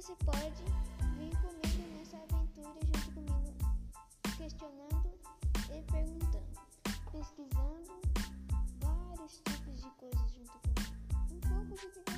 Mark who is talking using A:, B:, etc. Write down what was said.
A: você pode vir comigo nessa aventura junto comigo, questionando e perguntando, pesquisando vários tipos de coisas junto comigo. Um pouco de